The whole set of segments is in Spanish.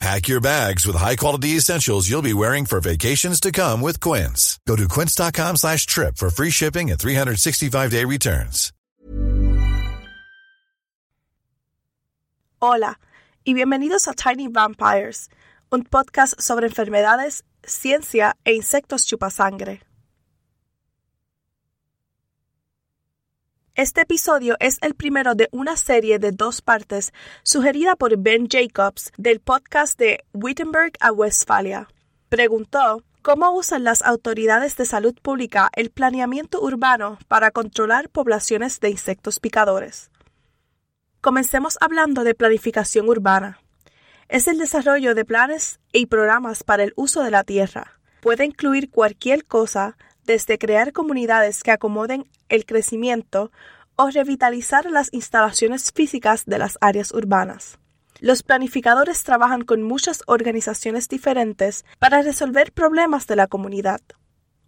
Pack your bags with high-quality essentials you'll be wearing for vacations to come with Quince. Go to quince.com slash trip for free shipping and 365-day returns. Hola, y bienvenidos a Tiny Vampires, un podcast sobre enfermedades, ciencia e insectos chupasangre. Este episodio es el primero de una serie de dos partes sugerida por Ben Jacobs del podcast de Wittenberg a Westfalia. Preguntó cómo usan las autoridades de salud pública el planeamiento urbano para controlar poblaciones de insectos picadores. Comencemos hablando de planificación urbana. Es el desarrollo de planes y programas para el uso de la tierra. Puede incluir cualquier cosa desde crear comunidades que acomoden el crecimiento o revitalizar las instalaciones físicas de las áreas urbanas. Los planificadores trabajan con muchas organizaciones diferentes para resolver problemas de la comunidad.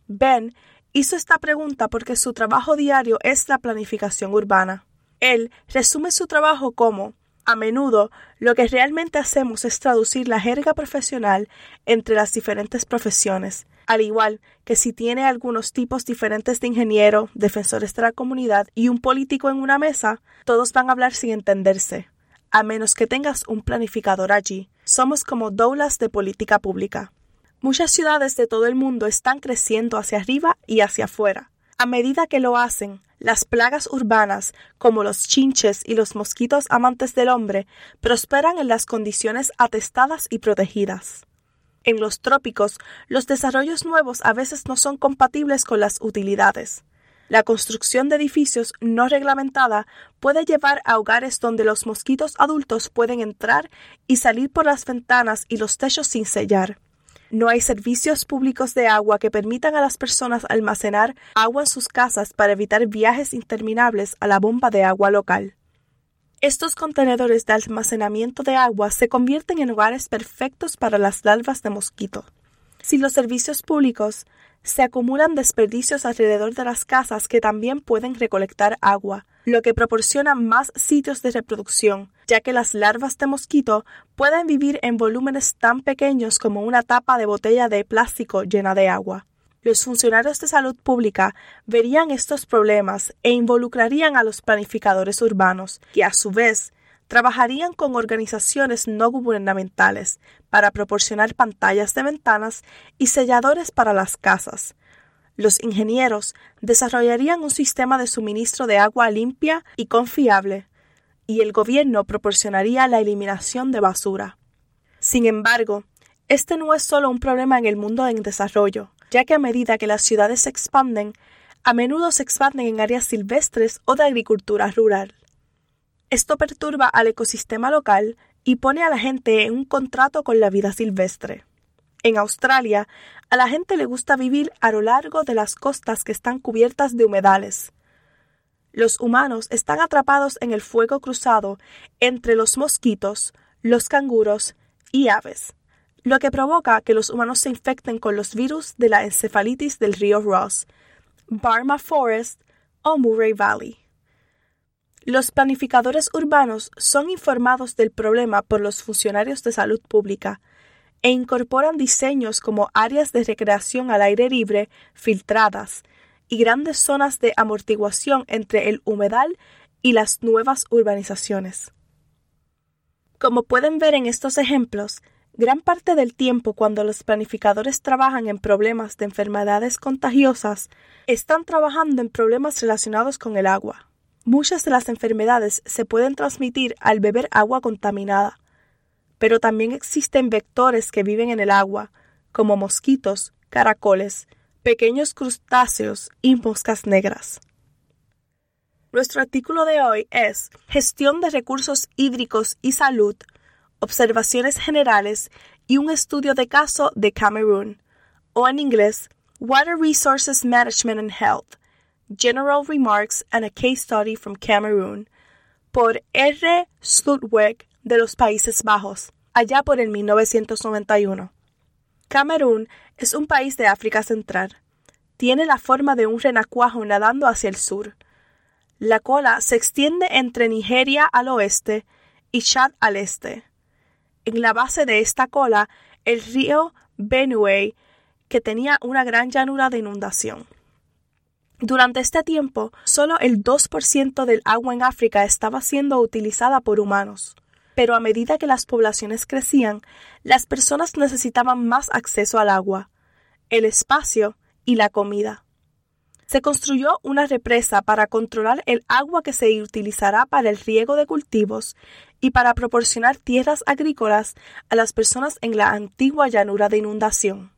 Ben hizo esta pregunta porque su trabajo diario es la planificación urbana. Él resume su trabajo como a menudo lo que realmente hacemos es traducir la jerga profesional entre las diferentes profesiones, al igual que si tiene algunos tipos diferentes de ingeniero, defensores de la comunidad y un político en una mesa, todos van a hablar sin entenderse. A menos que tengas un planificador allí, somos como doulas de política pública. Muchas ciudades de todo el mundo están creciendo hacia arriba y hacia afuera. A medida que lo hacen, las plagas urbanas, como los chinches y los mosquitos amantes del hombre, prosperan en las condiciones atestadas y protegidas. En los trópicos, los desarrollos nuevos a veces no son compatibles con las utilidades. La construcción de edificios no reglamentada puede llevar a hogares donde los mosquitos adultos pueden entrar y salir por las ventanas y los techos sin sellar. No hay servicios públicos de agua que permitan a las personas almacenar agua en sus casas para evitar viajes interminables a la bomba de agua local. Estos contenedores de almacenamiento de agua se convierten en hogares perfectos para las larvas de mosquito. Si los servicios públicos se acumulan desperdicios alrededor de las casas que también pueden recolectar agua, lo que proporciona más sitios de reproducción, ya que las larvas de mosquito pueden vivir en volúmenes tan pequeños como una tapa de botella de plástico llena de agua. Los funcionarios de salud pública verían estos problemas e involucrarían a los planificadores urbanos, que a su vez trabajarían con organizaciones no gubernamentales para proporcionar pantallas de ventanas y selladores para las casas. Los ingenieros desarrollarían un sistema de suministro de agua limpia y confiable, y el gobierno proporcionaría la eliminación de basura. Sin embargo, este no es solo un problema en el mundo en desarrollo, ya que a medida que las ciudades se expanden, a menudo se expanden en áreas silvestres o de agricultura rural. Esto perturba al ecosistema local y pone a la gente en un contrato con la vida silvestre. En Australia, a la gente le gusta vivir a lo largo de las costas que están cubiertas de humedales. Los humanos están atrapados en el fuego cruzado entre los mosquitos, los canguros y aves, lo que provoca que los humanos se infecten con los virus de la encefalitis del río Ross, Barma Forest o Murray Valley. Los planificadores urbanos son informados del problema por los funcionarios de salud pública e incorporan diseños como áreas de recreación al aire libre filtradas y grandes zonas de amortiguación entre el humedal y las nuevas urbanizaciones. Como pueden ver en estos ejemplos, gran parte del tiempo cuando los planificadores trabajan en problemas de enfermedades contagiosas, están trabajando en problemas relacionados con el agua. Muchas de las enfermedades se pueden transmitir al beber agua contaminada, pero también existen vectores que viven en el agua, como mosquitos, caracoles, pequeños crustáceos y moscas negras. Nuestro artículo de hoy es Gestión de recursos hídricos y salud, observaciones generales y un estudio de caso de Camerún, o en inglés, Water Resources Management and Health, General Remarks and a Case Study from Cameroon, por R. Slutweg de los Países Bajos, allá por el 1991. Camerún es un país de África Central. Tiene la forma de un renacuajo nadando hacia el sur. La cola se extiende entre Nigeria al oeste y Chad al este. En la base de esta cola, el río Benue, que tenía una gran llanura de inundación. Durante este tiempo, solo el 2% del agua en África estaba siendo utilizada por humanos. Pero a medida que las poblaciones crecían, las personas necesitaban más acceso al agua, el espacio y la comida se construyó una represa para controlar el agua que se utilizará para el riego de cultivos y para proporcionar tierras agrícolas a las personas en la antigua llanura de inundación.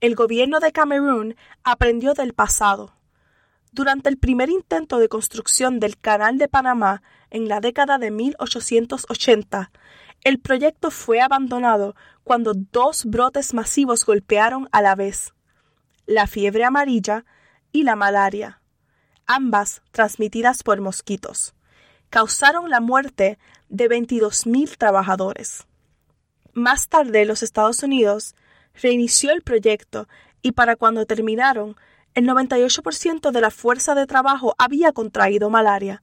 El gobierno de Camerún aprendió del pasado. Durante el primer intento de construcción del Canal de Panamá en la década de 1880, el proyecto fue abandonado cuando dos brotes masivos golpearon a la vez la fiebre amarilla y la malaria, ambas transmitidas por mosquitos, causaron la muerte de 22.000 trabajadores. Más tarde, los Estados Unidos reinició el proyecto y para cuando terminaron, el 98% de la fuerza de trabajo había contraído malaria.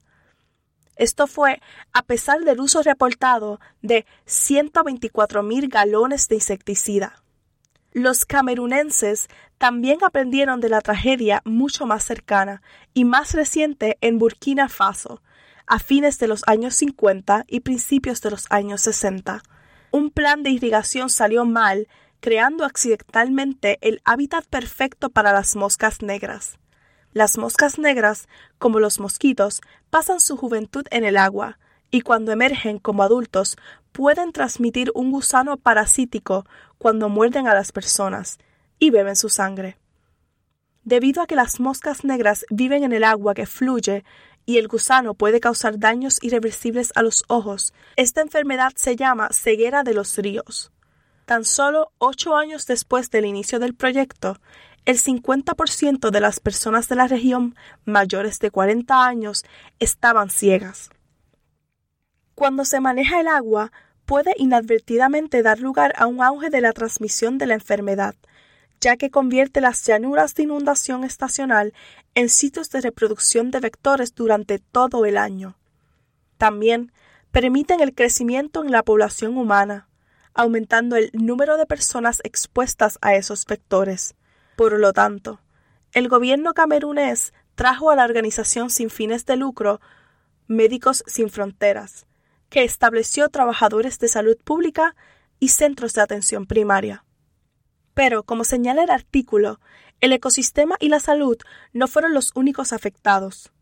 Esto fue a pesar del uso reportado de 124.000 galones de insecticida. Los camerunenses también aprendieron de la tragedia mucho más cercana y más reciente en Burkina Faso, a fines de los años 50 y principios de los años 60. Un plan de irrigación salió mal, creando accidentalmente el hábitat perfecto para las moscas negras. Las moscas negras, como los mosquitos, pasan su juventud en el agua, y cuando emergen como adultos pueden transmitir un gusano parasítico cuando muerden a las personas y beben su sangre. Debido a que las moscas negras viven en el agua que fluye y el gusano puede causar daños irreversibles a los ojos, esta enfermedad se llama ceguera de los ríos. Tan solo ocho años después del inicio del proyecto, el 50% de las personas de la región mayores de 40 años estaban ciegas. Cuando se maneja el agua, puede inadvertidamente dar lugar a un auge de la transmisión de la enfermedad, ya que convierte las llanuras de inundación estacional en sitios de reproducción de vectores durante todo el año. También permiten el crecimiento en la población humana, aumentando el número de personas expuestas a esos vectores. Por lo tanto, el gobierno camerunés trajo a la organización sin fines de lucro Médicos Sin Fronteras, que estableció trabajadores de salud pública y centros de atención primaria. Pero, como señala el artículo, el ecosistema y la salud no fueron los únicos afectados.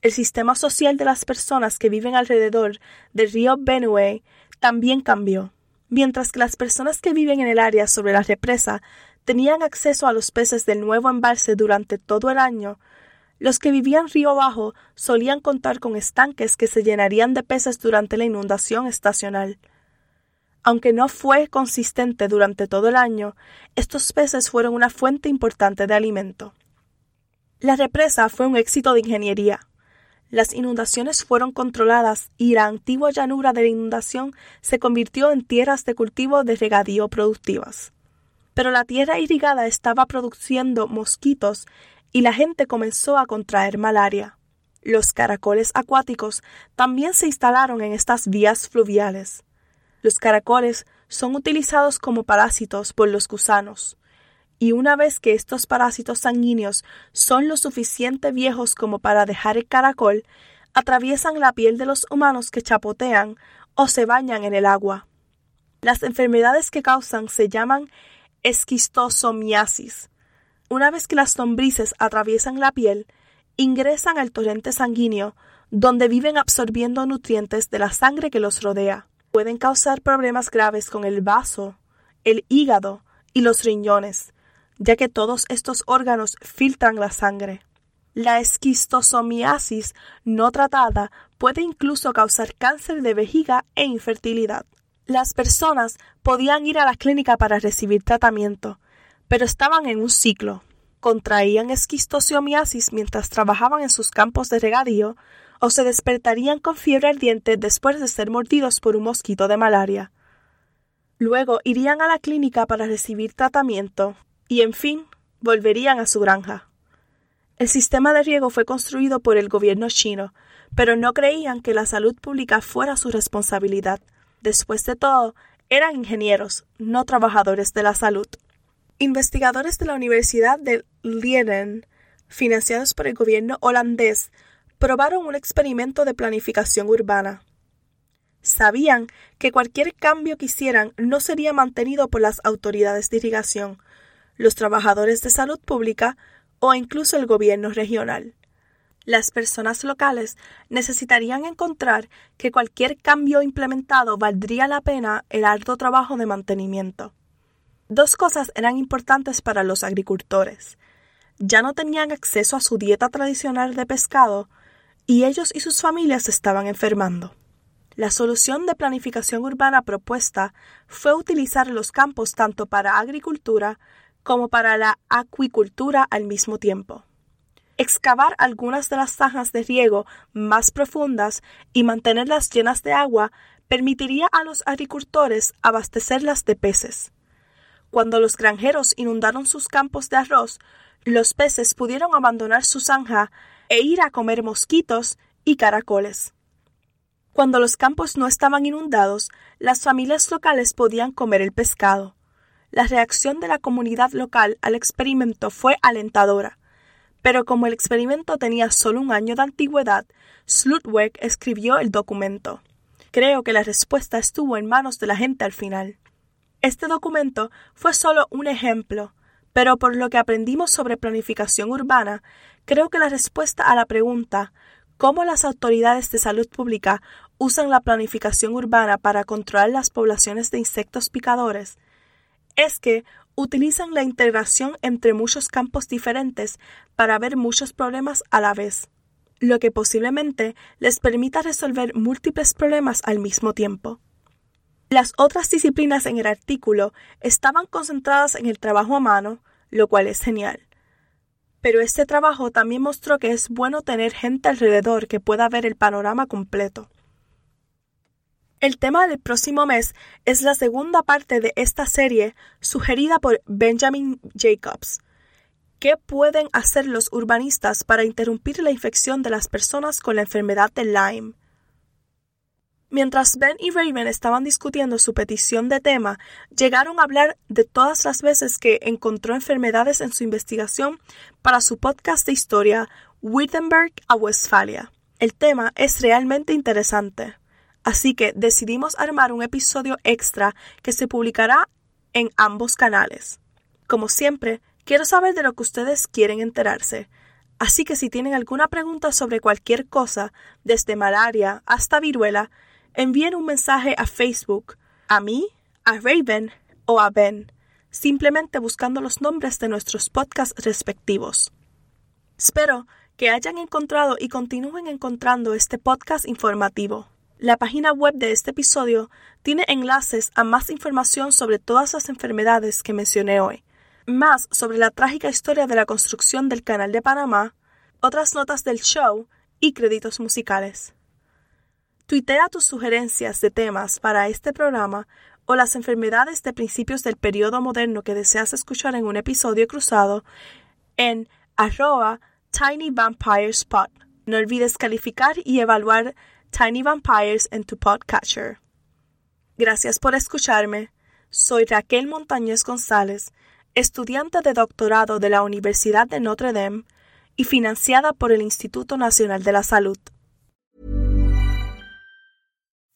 El sistema social de las personas que viven alrededor del río Benue también cambió. Mientras que las personas que viven en el área sobre la represa tenían acceso a los peces del nuevo embalse durante todo el año, los que vivían río abajo solían contar con estanques que se llenarían de peces durante la inundación estacional. Aunque no fue consistente durante todo el año, estos peces fueron una fuente importante de alimento. La represa fue un éxito de ingeniería. Las inundaciones fueron controladas y la antigua llanura de la inundación se convirtió en tierras de cultivo de regadío productivas. Pero la tierra irrigada estaba produciendo mosquitos y la gente comenzó a contraer malaria. Los caracoles acuáticos también se instalaron en estas vías fluviales. Los caracoles son utilizados como parásitos por los gusanos, y una vez que estos parásitos sanguíneos son lo suficiente viejos como para dejar el caracol, atraviesan la piel de los humanos que chapotean o se bañan en el agua. Las enfermedades que causan se llaman esquistosomiasis, una vez que las lombrices atraviesan la piel, ingresan al torrente sanguíneo, donde viven absorbiendo nutrientes de la sangre que los rodea. Pueden causar problemas graves con el vaso, el hígado y los riñones, ya que todos estos órganos filtran la sangre. La esquistosomiasis no tratada puede incluso causar cáncer de vejiga e infertilidad. Las personas podían ir a la clínica para recibir tratamiento, pero estaban en un ciclo. Contraían esquistosomiasis mientras trabajaban en sus campos de regadío o se despertarían con fiebre ardiente después de ser mordidos por un mosquito de malaria. Luego irían a la clínica para recibir tratamiento y, en fin, volverían a su granja. El sistema de riego fue construido por el gobierno chino, pero no creían que la salud pública fuera su responsabilidad. Después de todo, eran ingenieros, no trabajadores de la salud. Investigadores de la Universidad de Leiden, financiados por el gobierno holandés, probaron un experimento de planificación urbana. Sabían que cualquier cambio que hicieran no sería mantenido por las autoridades de irrigación, los trabajadores de salud pública o incluso el gobierno regional. Las personas locales necesitarían encontrar que cualquier cambio implementado valdría la pena el arduo trabajo de mantenimiento. Dos cosas eran importantes para los agricultores. Ya no tenían acceso a su dieta tradicional de pescado y ellos y sus familias estaban enfermando. La solución de planificación urbana propuesta fue utilizar los campos tanto para agricultura como para la acuicultura al mismo tiempo. Excavar algunas de las zanjas de riego más profundas y mantenerlas llenas de agua permitiría a los agricultores abastecerlas de peces. Cuando los granjeros inundaron sus campos de arroz, los peces pudieron abandonar su zanja e ir a comer mosquitos y caracoles. Cuando los campos no estaban inundados, las familias locales podían comer el pescado. La reacción de la comunidad local al experimento fue alentadora, pero como el experimento tenía solo un año de antigüedad, Slutweg escribió el documento. Creo que la respuesta estuvo en manos de la gente al final. Este documento fue solo un ejemplo, pero por lo que aprendimos sobre planificación urbana, creo que la respuesta a la pregunta cómo las autoridades de salud pública usan la planificación urbana para controlar las poblaciones de insectos picadores es que utilizan la integración entre muchos campos diferentes para ver muchos problemas a la vez, lo que posiblemente les permita resolver múltiples problemas al mismo tiempo. Las otras disciplinas en el artículo estaban concentradas en el trabajo a mano, lo cual es genial. Pero este trabajo también mostró que es bueno tener gente alrededor que pueda ver el panorama completo. El tema del próximo mes es la segunda parte de esta serie sugerida por Benjamin Jacobs. ¿Qué pueden hacer los urbanistas para interrumpir la infección de las personas con la enfermedad de Lyme? Mientras Ben y Raven estaban discutiendo su petición de tema, llegaron a hablar de todas las veces que encontró enfermedades en su investigación para su podcast de historia Wittenberg a Westfalia. El tema es realmente interesante. Así que decidimos armar un episodio extra que se publicará en ambos canales. Como siempre, quiero saber de lo que ustedes quieren enterarse. Así que si tienen alguna pregunta sobre cualquier cosa, desde malaria hasta viruela, envíen un mensaje a Facebook, a mí, a Raven o a Ben, simplemente buscando los nombres de nuestros podcasts respectivos. Espero que hayan encontrado y continúen encontrando este podcast informativo. La página web de este episodio tiene enlaces a más información sobre todas las enfermedades que mencioné hoy, más sobre la trágica historia de la construcción del Canal de Panamá, otras notas del show y créditos musicales. Tuitea tus sugerencias de temas para este programa o las enfermedades de principios del periodo moderno que deseas escuchar en un episodio cruzado en arroba. No olvides calificar y evaluar Tiny Vampires en tu podcatcher. Gracias por escucharme. Soy Raquel Montañez González, estudiante de doctorado de la Universidad de Notre Dame y financiada por el Instituto Nacional de la Salud.